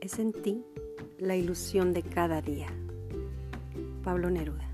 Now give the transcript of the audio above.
es en ti la ilusión de cada día. Pablo Neruda.